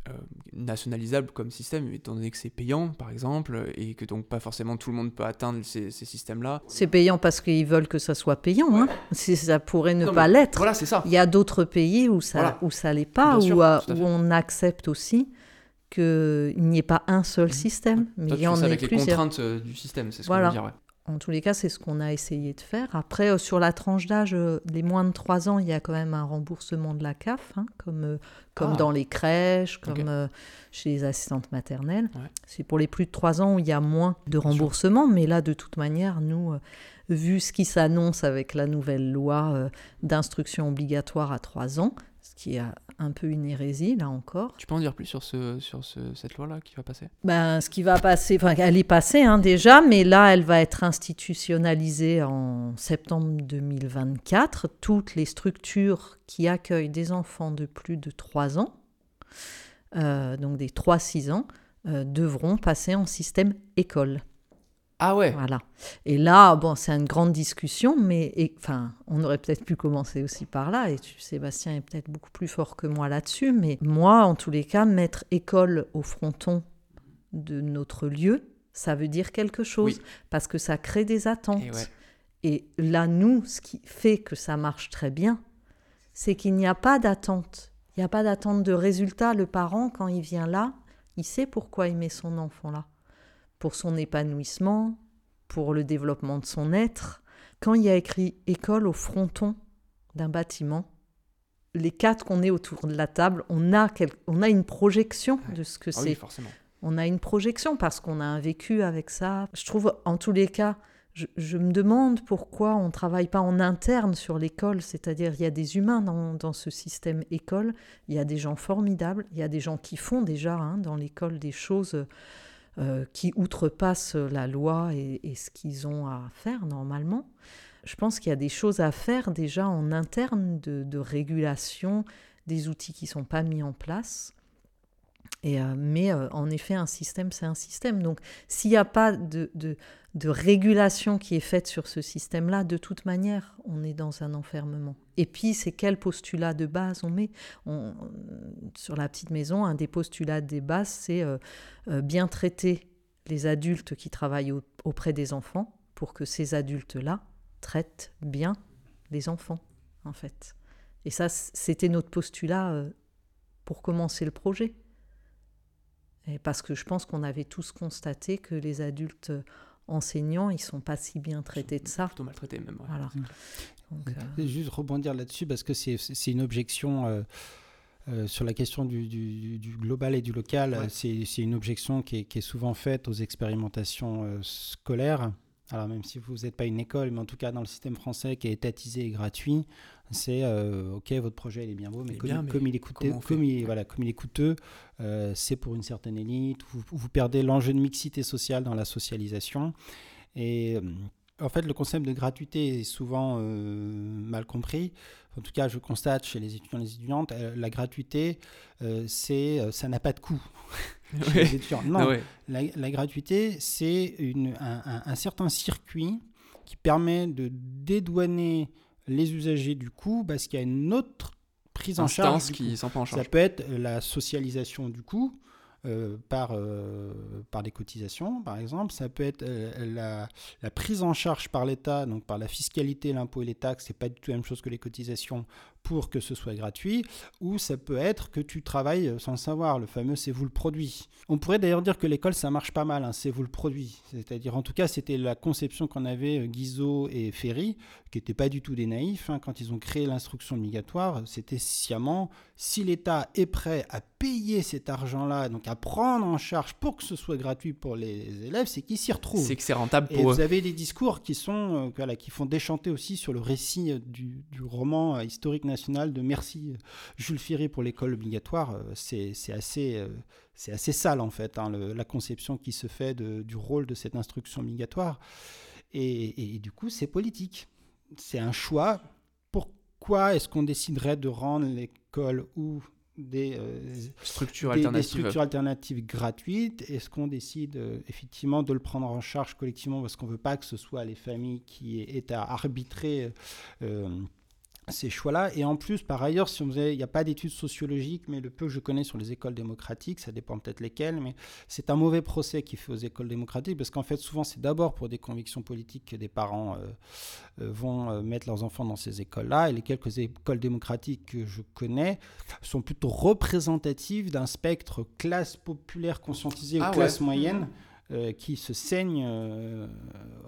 euh, nationalisable comme système, étant donné que c'est payant, par exemple, et que donc pas forcément tout le monde peut atteindre ces, systèmes-là. C'est payant parce qu'ils veulent que ça soit payant, hein. ça pourrait ne pas l'être. Voilà, c'est ça. Il y a d'autres pays où ça où ça l'est pas, où, euh, où on accepte aussi qu'il n'y ait pas un seul mmh. système, mais il y en a avec les contraintes euh, du système, c'est ce voilà. veux dire. En tous les cas, c'est ce qu'on a essayé de faire. Après, euh, sur la tranche d'âge, les euh, moins de 3 ans, il y a quand même un remboursement de la CAF, hein, comme, euh, comme ah. dans les crèches, comme chez les assistantes maternelles. C'est pour les plus de 3 ans où il y a moins de remboursement, mais là, de toute manière, nous, vu ce qui s'annonce avec la nouvelle loi d'instruction obligatoire à 3 ans, ce qui est un peu une hérésie, là encore. Tu peux en dire plus sur, ce, sur ce, cette loi-là qui va passer? Ben, Ce qui va passer, enfin, elle est passée hein, déjà, mais là, elle va être institutionnalisée en septembre 2024. Toutes les structures qui accueillent des enfants de plus de 3 ans, euh, donc des 3-6 ans, euh, devront passer en système école. Ah ouais. Voilà. Et là, bon, c'est une grande discussion, mais et- enfin, on aurait peut-être pu commencer aussi par là. Et tu, Sébastien est peut-être beaucoup plus fort que moi là-dessus, mais moi, en tous les cas, mettre école au fronton de notre lieu, ça veut dire quelque chose Oui. parce que ça crée des attentes. Et ouais. Et là, nous, ce qui fait que ça marche très bien, c'est qu'il n'y a pas d'attente. Il n'y a pas d'attente de résultat. Le parent, quand il vient là, il sait pourquoi il met son enfant là. Pour son épanouissement, pour le développement de son être. Quand il y a écrit école au fronton d'un bâtiment, les quatre qu'on est autour de la table, on a, quel- on a une projection Ouais. de ce que Ah c'est oui, forcément. on a une projection parce qu'on a un vécu avec ça. Je trouve, en tous les cas, je, je me demande pourquoi on ne travaille pas en interne sur l'école, c'est-à-dire il y a des humains dans, dans ce système école, il y a des gens formidables, il y a des gens qui font déjà hein, dans l'école des choses euh, qui outrepassent la loi et, ce qu'ils ont à faire normalement. Je pense qu'il y a des choses à faire déjà en interne de, de régulation, des outils qui ne sont pas mis en place. Euh, mais euh, en effet, un système, c'est un système. Donc, s'il n'y a pas de, régulation qui est faite sur ce système-là, de toute manière, on est dans un enfermement. Et puis, c'est quel postulat de base on met? Sur la petite maison, un des postulats des bases, c'est euh, bien traiter les adultes qui travaillent au- auprès des enfants pour que ces adultes-là traitent bien les enfants, en fait. Et ça, c'était notre postulat pour commencer le projet. Et parce que je pense qu'on avait tous constaté que les adultes enseignants, ils sont pas si bien traités de ça. Plutôt maltraité même. ouais. Voilà. Donc, euh, Je vais Juste rebondir là-dessus parce que c'est c'est une objection euh, euh, sur la question du, du- du global et du local. Ouais. C'est c'est une objection qui est, qui est souvent faite aux expérimentations euh, scolaires. Alors même si vous n'êtes pas une école, mais en tout cas dans le système français qui est étatisé et gratuit, c'est euh, ok votre projet il est bien beau, mais, comme, bien, mais comme il est coûteux, comment on fait comme il, voilà, comme il est coûteux, euh, c'est pour une certaine élite. Vous, vous perdez l'enjeu de mixité sociale dans la socialisation. Et euh, en fait, le concept de gratuité est souvent euh, mal compris. En tout cas, je constate chez les étudiants et les étudiantes, la gratuité, c'est, ça n'a pas de coût. chez Ouais. les étudiants. Non, ouais. la, la gratuité, c'est un, un- un certain circuit qui permet de dédouaner les usagers du coût parce qu'il y a une autre prise en charge. Qui prend en Ça peut être la socialisation du coût euh, par, euh, par des cotisations, par exemple. Ça peut être euh, la, la prise en charge par l'État, donc par la fiscalité, l'impôt et les taxes. C'est pas du tout la même chose que les cotisations pour que ce soit gratuit. Ou ça peut être que tu travailles sans le savoir. Le fameux c'est vous le produit. On pourrait d'ailleurs dire que l'école ça marche pas mal. hein, c'est vous le produit. C'est-à-dire en tout cas c'était la conception qu'en avaient euh, Guizot et Ferry, qui n'étaient pas du tout des naïfs. hein, quand ils ont créé l'instruction obligatoire, c'était sciemment si l'État est prêt à payer cet argent-là, donc à prendre en charge pour que ce soit gratuit pour les élèves, c'est qu'ils s'y retrouvent. C'est que c'est rentable Et pour eux. vous avez des discours qui sont euh, voilà, qui font déchanter aussi sur le récit euh, du, du roman historique national de Merci euh, Jules Ferry pour l'école obligatoire. Euh, C'est assez, euh, c'est assez sale en fait, hein, le- la conception qui se fait de- du rôle de cette instruction obligatoire. Et, et du coup, c'est politique. C'est un choix. Pourquoi est-ce qu'on déciderait de rendre l'école ou des, euh, structures alternatives gratuites? Est-ce qu'on décide euh, effectivement de le prendre en charge collectivement parce qu'on ne veut pas que ce soit les familles qui aient à arbitrer euh, ces choix-là Et en plus, par ailleurs, si on faisait, il n'y a pas d'études sociologiques, mais le peu que je connais sur les écoles démocratiques, ça dépend peut-être lesquelles, mais c'est un mauvais procès qui fait aux écoles démocratiques parce qu'en fait, souvent, c'est d'abord pour des convictions politiques que des parents euh, euh, vont euh, mettre leurs enfants dans ces écoles-là. Et les quelques écoles démocratiques que je connais sont plutôt représentatives d'un spectre classe populaire conscientisée Ah ou ouais. classe moyenne euh, qui se saignent euh,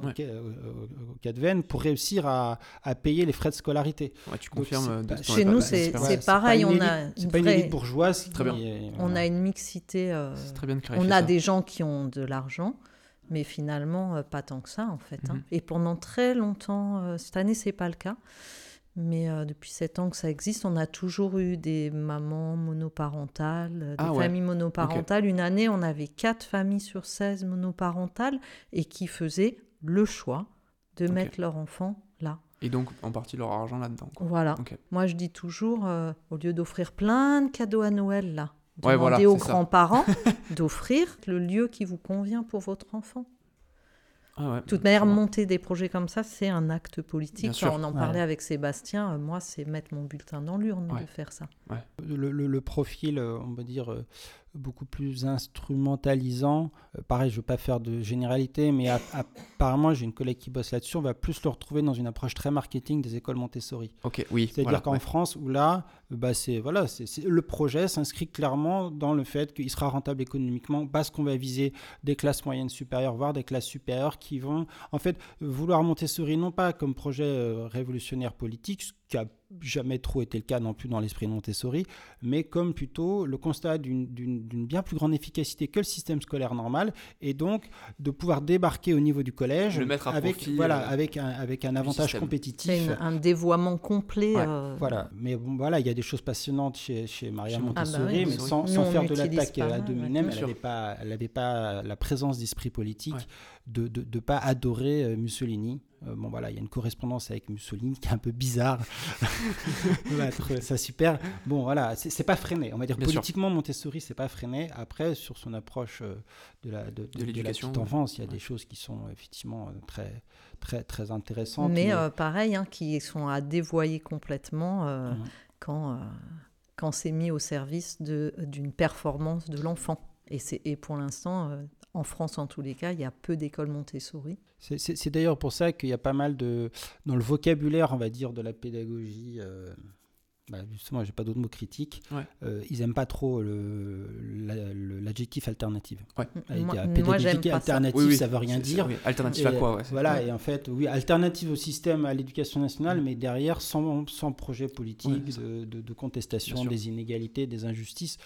au, Ouais. au- au- au cas de veine pour réussir à, à payer les frais de scolarité. Ouais, tu Donc, confirmes. euh, pas- de- Chez nous, c'est- pareil, une on élite- a une pas une vraie- élite bourgeoise. Très bien. qui est- on a une mixité. euh, C'est très bien de clarifier on a ça. des gens qui ont de l'argent, mais finalement euh, pas tant que ça en fait. hein. Mhm. Et pendant très longtemps, euh, cette année c'est pas le cas, mais euh, depuis sept ans que ça existe, on a toujours eu des mamans monoparentales, euh, des Ah ouais. familles monoparentales. Une année, on avait quatre familles sur 16 monoparentales et qui faisaient le choix de mettre leur enfant là. Et donc, en partie, leur argent là-dedans. Voilà. Moi, je dis toujours, euh, au lieu d'offrir plein de cadeaux à Noël, là, Ouais, demandez voilà, aux grands-parents d'offrir le lieu qui vous convient pour votre enfant. Ah ouais, De toute manière, monter des projets comme ça, c'est un acte politique. Quand on en Ouais. parlait avec Sébastien, euh, moi, c'est mettre mon bulletin dans l'urne Ouais. de faire ça. le, le- le profil, euh, on va dire, euh, beaucoup plus instrumentalisant. Euh, pareil, je ne veux pas faire de généralité, mais a- apparemment, j'ai une collègue qui bosse là-dessus. On va plus le retrouver dans une approche très marketing des écoles Montessori. Ok, oui. C'est-à-dire voilà, qu'en ouais. France, où là, bah c'est voilà, c'est c'est- le projet s'inscrit clairement dans le fait qu'il sera rentable économiquement parce qu'on va viser des classes moyennes supérieures, voire des classes supérieures qui vont, en fait, vouloir Montessori non pas comme projet euh, révolutionnaire politique, ce qui a jamais trop été le cas non plus dans l'esprit de Montessori, mais comme plutôt le constat d'une- bien plus grande efficacité que le système scolaire normal, et donc de pouvoir débarquer au niveau du collège Le mettre à avec, profit, voilà, euh, avec, un, avec un avantage système. compétitif. C'est une- un dévoiement complet. Ouais, euh, Voilà, mais bon, voilà, il y a des choses passionnantes chez, chez Maria Chez Montessori, Ah bah oui, mais sans, faire de l'attaque à ouais. elle n'avait pas, la présence d'esprit politique Ouais. de ne de, de pas adorer euh, Mussolini. Euh, bon voilà, il y a une correspondance avec Mussolini qui est un peu bizarre. on va trouver ça super. Bon voilà, c'est pas freiné. On va dire Bien sûr. politiquement Montessori, c'est pas freiné. Après, sur son approche euh, de la, de, de- de la l'éducation, petite ouais. enfance, il y a Ouais. des choses qui sont effectivement euh, très, très, très intéressantes. Mais euh, pareil, hein, qui sont à dévoyer complètement euh, Mhm. quand, euh, quand c'est mis au service de- d'une performance de l'enfant. Et, c'est- et pour l'instant, euh, en France en tous les cas, il y a peu d'écoles Montessori. C'est- d'ailleurs pour ça qu'il y a pas mal de. Dans le vocabulaire, on va dire, de la pédagogie, euh, bah, justement, j'ai pas d'autres mots critiques, Ouais. euh, ils aiment pas trop le- la- le- l'adjectif alternative. Ouais. Moi, pas ça. alternative, Oui, oui, ça veut rien dire. oui, Alternative à quoi ouais, Voilà, ouais. et en fait, oui, alternative au système, à l'éducation nationale, mais derrière, sans, sans projet politique de, de- de contestation des inégalités, des injustices.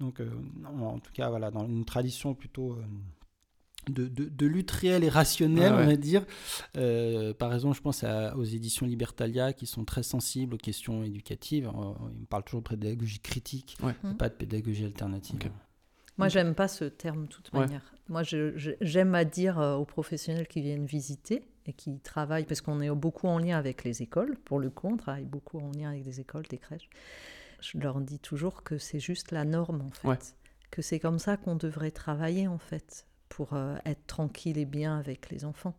Donc, euh, en tout cas, voilà, dans une tradition plutôt euh, de, de- de lutte réelle et rationnelle, ouais. on va dire. Euh, par exemple, je pense à- aux éditions Libertalia qui sont très sensibles aux questions éducatives. Ils me parlent toujours de pédagogie critique, Ouais. et pas de pédagogie alternative. Moi, Mm. j'aime pas ce terme de toute Ouais. manière. Moi, j'aime à dire aux professionnels qui viennent visiter et qui travaillent, parce qu'on est beaucoup en lien avec les écoles, pour le coup, on travaille beaucoup en lien avec des écoles, des crèches. Je leur dis toujours que c'est juste la norme, en fait. Ouais. Que c'est comme ça qu'on devrait travailler, en fait, pour euh, être tranquille et bien avec les enfants.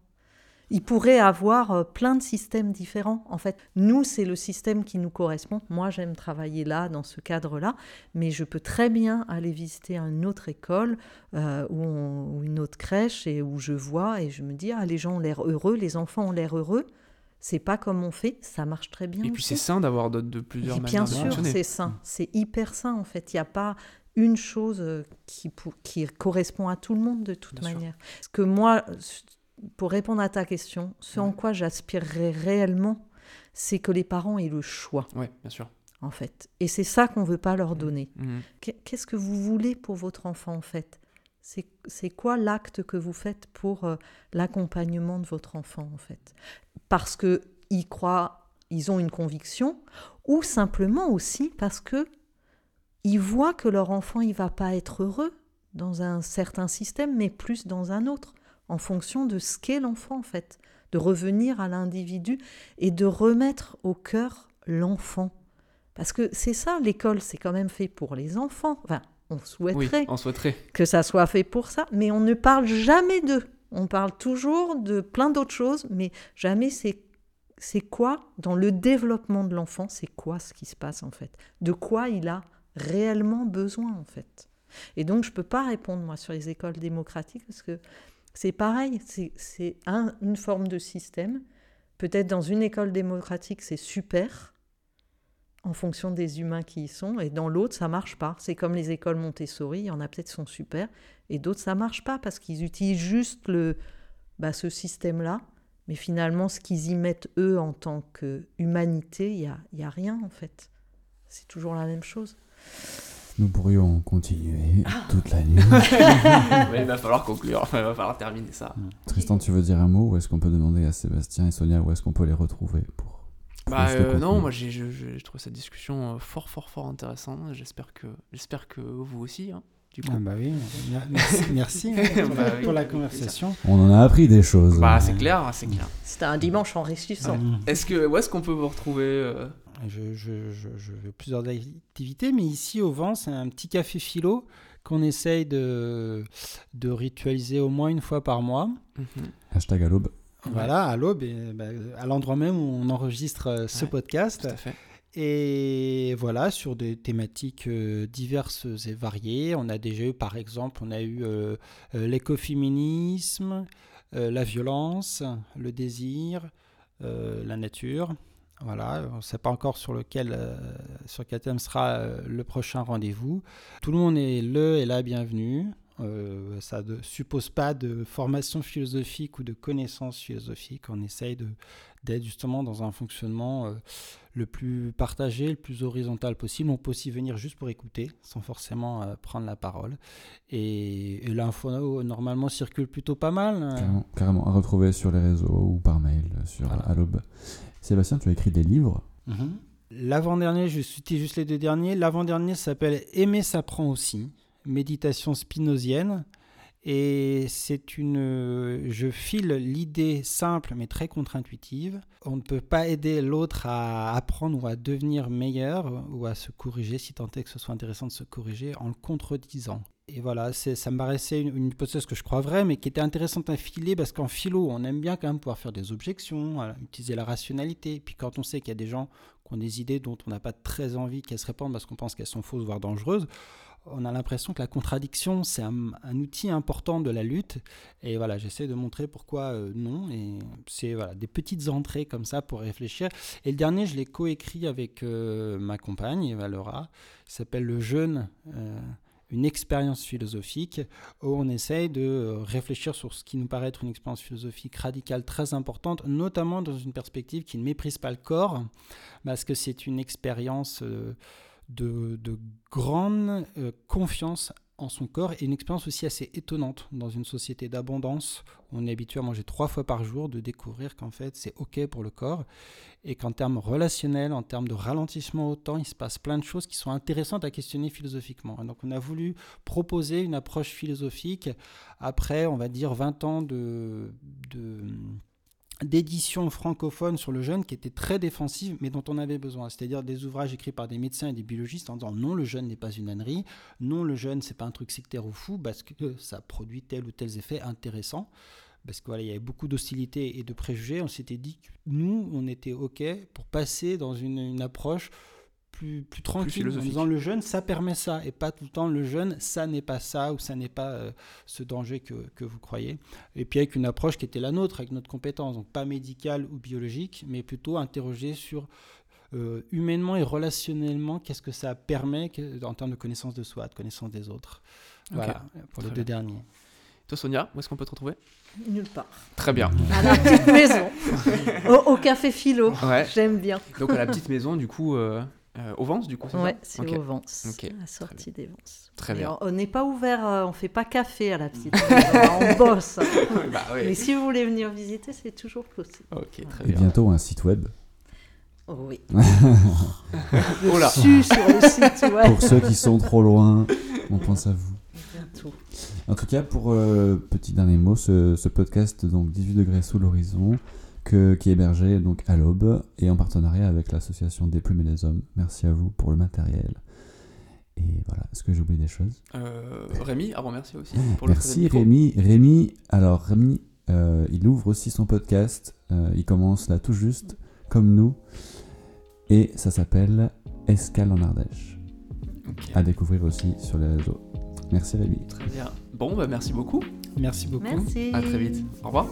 Il pourrait avoir euh, plein de systèmes différents. En fait, nous, c'est le système qui nous correspond. Moi, j'aime travailler là, dans ce cadre-là, mais je peux très bien aller visiter une autre école euh, ou, on- ou une autre crèche et où je vois et je me dis, ah, les gens ont l'air heureux, les enfants ont l'air heureux. C'est pas comme on fait, ça marche très bien. Et puis c'est sain d'avoir de, de plusieurs Et manières Bien sûr, c'est sain. C'est hyper sain, en fait. Il n'y a pas une chose euh, qui, pour- qui correspond à tout le monde de toute Bien sûr. manière. Parce que moi, pour répondre à ta question, ce en quoi j'aspirerais réellement, c'est que les parents aient le choix, Ouais, bien sûr. en fait. Et c'est ça qu'on ne veut pas leur donner. Mhm. Qu'est- Qu'est-ce que vous voulez pour votre enfant, en fait? C'est quoi l'acte que vous faites pour euh, l'accompagnement de votre enfant, en fait? Parce qu'ils croient, ils ont une conviction, ou simplement aussi parce que ils voient que leur enfant, il va pas être heureux dans un certain système, mais plus dans un autre, en fonction de ce qu'est l'enfant, en fait. De revenir à l'individu et de remettre au cœur l'enfant. Parce que c'est ça, l'école, c'est quand même fait pour les enfants. Enfin, on Oui, souhaiterait on souhaiterait. que ça soit fait pour ça, mais on ne parle jamais d'eux. On parle toujours de plein d'autres choses, mais jamais c'est c'est quoi dans le développement de l'enfant, c'est quoi ce qui se passe en fait, de quoi il a réellement besoin en fait? Et donc je peux pas répondre moi sur les écoles démocratiques parce que c'est pareil, c'est c'est un- une forme de système. Peut-être dans une école démocratique c'est super, en fonction des humains qui y sont, et dans l'autre, ça marche pas. C'est comme les écoles Montessori, il y en a peut-être qui sont super, et d'autres, ça marche pas parce qu'ils utilisent juste le, bah, ce système-là, mais finalement, ce qu'ils y mettent, eux, en tant qu'humanité, il n'y a, y a rien, en fait. C'est toujours la même chose. Nous pourrions continuer Ah. toute la nuit. Ouais, il va falloir conclure, il va falloir terminer ça. Tristan, tu veux dire un mot ou est-ce qu'on peut demander à Sébastien et Sonia où est-ce qu'on peut les retrouver pour Bah euh, non, moi j'ai je- cette discussion euh, fort fort fort intéressante. J'espère que j'espère que vous aussi. hein, du coup. Ah bah oui, merci, merci hein, pour, Bah oui, pour la conversation. On en a appris des choses. Bah c'est clair, c'est clair. C'était un dimanche enrichissant. Mm. Est-ce que où est-ce qu'on peut vous retrouver euh, Je, je, je, je fais plusieurs activités, mais ici au vent, c'est un petit café philo qu'on essaye de, de ritualiser au moins une fois par mois. Mhm. Hashtag à l'aube. Voilà, à l'aube, bah, à l'endroit même où on enregistre euh, ce podcast. Tout à fait. Et voilà, sur des thématiques euh, diverses et variées. On a déjà eu, par exemple, on a eu euh, l'écoféminisme, euh, la violence, le désir, euh, la nature. Voilà, on ne sait pas encore sur lequel, sur quel thème sera le prochain rendez-vous. Tout le monde est le et la bienvenue. Euh, ça ne suppose pas de formation philosophique ou de connaissances philosophiques. On essaye d'être justement dans un fonctionnement euh, le plus partagé, le plus horizontal possible. On peut aussi venir juste pour écouter, sans forcément euh, prendre la parole. Et, et l'info normalement circule plutôt pas mal. hein. Carrément, carrément. À retrouver sur les réseaux ou par mail sur Voilà. à l'aube. Sébastien, tu as écrit des livres. Mhm. L'avant-dernier, je citais juste les deux derniers. L'avant-dernier s'appelle Aimer s'apprend aussi, méditation spinozienne. Et c'est une. Je file l'idée simple mais très contre-intuitive. On ne peut pas aider l'autre à apprendre ou à devenir meilleur ou à se corriger, si tant est que ce soit intéressant de se corriger, en le contredisant. Et voilà, ça me paraissait une, une hypothèse que je crois vraie, mais qui était intéressante à filer parce qu'en philo, on aime bien quand même pouvoir faire des objections, voilà, utiliser la rationalité. Puis quand on sait qu'il y a des gens qui ont des idées dont on n'a pas très envie qu'elles se répandent parce qu'on pense qu'elles sont fausses, voire dangereuses, on a l'impression que la contradiction, c'est un, outil important de la lutte. Et voilà, j'essaie de montrer pourquoi euh, non. Et c'est voilà, des petites entrées comme ça pour réfléchir. Et le dernier, je l'ai coécrit avec euh, ma compagne, Eva Laura. S'appelle Le Jeûne. euh, une expérience philosophique où on essaye de réfléchir sur ce qui nous paraît être une expérience philosophique radicale très importante, notamment dans une perspective qui ne méprise pas le corps, parce que c'est une expérience de, de grande euh, confiance en son corps et une expérience aussi assez étonnante dans une société d'abondance. On est habitué à manger trois fois par jour, de découvrir qu'en fait c'est OK pour le corps et qu'en termes relationnels, en termes de ralentissement au temps, il se passe plein de choses qui sont intéressantes à questionner philosophiquement. Donc on a voulu proposer une approche philosophique après, on va dire, 20 ans de d'édition francophone sur le jeûne qui était très défensive mais dont on avait besoin. C'est-à-dire des ouvrages écrits par des médecins et des biologistes en disant non le jeûne n'est pas une ânerie. Non le jeûne c'est pas un truc sectaire ou fou parce que ça produit tel ou tel effet intéressant parce qu'il voilà, il y avait beaucoup d'hostilité et de préjugés. On s'était dit que nous on était ok pour passer dans une approche plus, plus tranquille en disant le jeûne ça permet ça et pas tout le temps le jeûne ça n'est pas ça ou ça n'est pas euh, ce danger que, que vous croyez et puis avec une approche qui était la nôtre, avec notre compétence, donc pas médicale ou biologique, mais plutôt interroger sur euh, humainement et relationnellement qu'est-ce que ça permet que- en termes de connaissance de soi, de connaissance des autres. Voilà, pour les deux derniers. Toi, Sonia, où est-ce qu'on peut te retrouver? Nulle part. Très bien. À la petite maison. Au, au café philo. Ouais. J'aime bien. Donc à la petite maison, du coup, euh, euh, au Vence, du coup, c'est Ouais, ça c'est Ok. au Vence. La sortie des Vences. Très bien. On n'est pas ouvert, euh, on fait pas café à la petite on bosse. bah Mais si vous voulez venir visiter, c'est toujours possible. Ok, très Et bien. bientôt un site web. Oh oui. Oh là. Su sur le site, ouais. Pour ceux qui sont trop loin, on pense à vous. Bientôt. En tout cas, pour euh, petit dernier mot, ce, ce podcast donc 18 degrés sous l'horizon, que, qui est hébergé donc à l'aube et en partenariat avec l'association des plumes et des hommes. Merci à vous pour le matériel. Et voilà, est-ce que j'ai oublié des choses? Euh, Rémi, avant merci aussi pour le Merci troisième Rémi. Rémi, alors Rémi, euh, il ouvre aussi son podcast. Euh, il commence là tout juste, comme nous. Et ça s'appelle Escale en Ardèche. À découvrir aussi sur les réseaux. Merci Rémi. Très bien. Bon, bah merci beaucoup. Merci beaucoup. Merci. À très vite. Au revoir.